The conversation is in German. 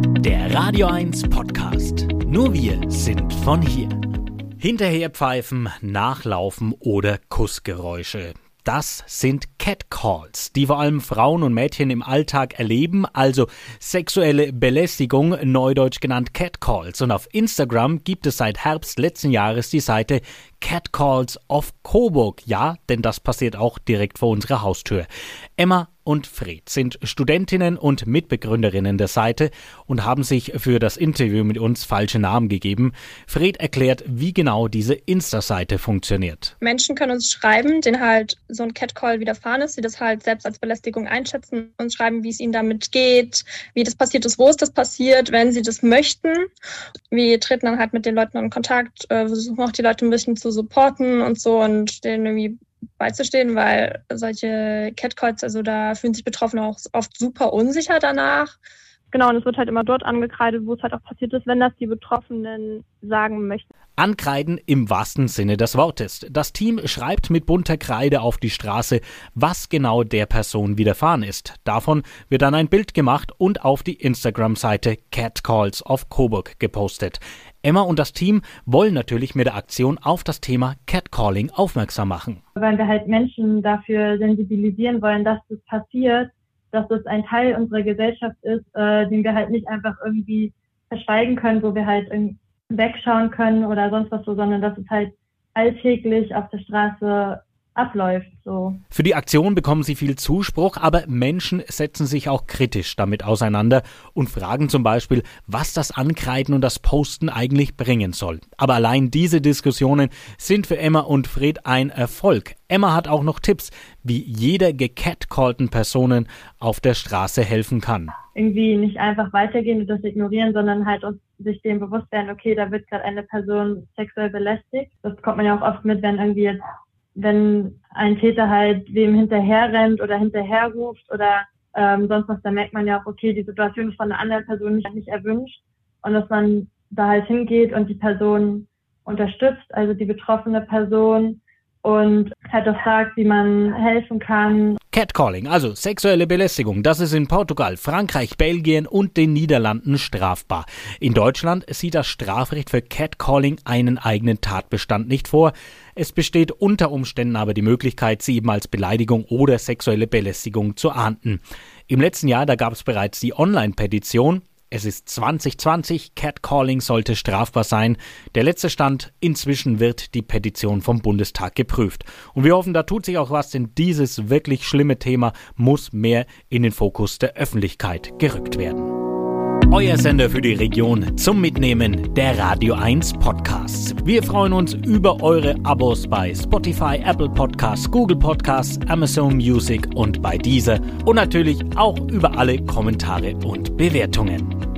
Der Radio 1 Podcast. Nur wir sind von hier. Hinterherpfeifen, nachlaufen oder Kussgeräusche. Das sind Catcalls, die vor allem Frauen und Mädchen im Alltag erleben, also sexuelle Belästigung, neudeutsch genannt Catcalls. Und auf Instagram gibt es seit Herbst letzten Jahres die Seite Catcalls of Coburg. Ja, denn das passiert auch direkt vor unserer Haustür. Emma und Fred sind Studentinnen und Mitbegründerinnen der Seite und haben sich für das Interview mit uns falsche Namen gegeben. Fred erklärt, wie genau diese Insta-Seite funktioniert. Menschen können uns schreiben, denen halt so ein Catcall widerfahren ist, die das halt selbst als Belästigung einschätzen und schreiben, wie es ihnen damit geht, wie das passiert ist, wo ist das passiert, wenn sie das möchten. Wir treten dann halt mit den Leuten in Kontakt, äh, versuchen auch die Leute ein bisschen zu supporten und so und denen irgendwie beizustehen, weil solche Catcalls, also da fühlen sich Betroffene auch oft super unsicher danach. Genau, und es wird halt immer dort angekreidet, wo es halt auch passiert ist, wenn das die Betroffenen sagen möchten. Ankreiden im wahrsten Sinne des Wortes. Das Team schreibt mit bunter Kreide auf die Straße, was genau der Person widerfahren ist. Davon wird dann ein Bild gemacht und auf die Instagram-Seite Catcalls of Coburg gepostet. Emma und das Team wollen natürlich mit der Aktion auf das Thema Catcalling aufmerksam machen. Weil wir halt Menschen dafür sensibilisieren wollen, dass das passiert dass das ein Teil unserer Gesellschaft ist, äh, den wir halt nicht einfach irgendwie verschweigen können, wo wir halt wegschauen können oder sonst was so, sondern dass es halt alltäglich auf der Straße abläuft. So. Für die Aktion bekommen sie viel Zuspruch, aber Menschen setzen sich auch kritisch damit auseinander und fragen zum Beispiel, was das Ankreiden und das Posten eigentlich bringen soll. Aber allein diese Diskussionen sind für Emma und Fred ein Erfolg. Emma hat auch noch Tipps, wie jeder gecatcallten Personen auf der Straße helfen kann. Irgendwie nicht einfach weitergehen und das ignorieren, sondern halt uns sich dem bewusst werden, okay, da wird gerade eine Person sexuell belästigt. Das kommt man ja auch oft mit, wenn irgendwie jetzt wenn ein Täter halt wem hinterher rennt oder hinterher ruft oder ähm, sonst was, dann merkt man ja auch, okay, die Situation ist von einer anderen Person nicht, nicht erwünscht. Und dass man da halt hingeht und die Person unterstützt, also die betroffene Person und auch sagt, wie man helfen kann. Catcalling, also sexuelle Belästigung, das ist in Portugal, Frankreich, Belgien und den Niederlanden strafbar. In Deutschland sieht das Strafrecht für Catcalling einen eigenen Tatbestand nicht vor. Es besteht unter Umständen aber die Möglichkeit, sie eben als Beleidigung oder sexuelle Belästigung zu ahnden. Im letzten Jahr, da gab es bereits die Online-Petition es ist 2020, Catcalling sollte strafbar sein. Der letzte Stand, inzwischen wird die Petition vom Bundestag geprüft. Und wir hoffen, da tut sich auch was, denn dieses wirklich schlimme Thema muss mehr in den Fokus der Öffentlichkeit gerückt werden. Euer Sender für die Region zum Mitnehmen der Radio 1 Podcasts. Wir freuen uns über eure Abos bei Spotify, Apple Podcasts, Google Podcasts, Amazon Music und bei dieser und natürlich auch über alle Kommentare und Bewertungen.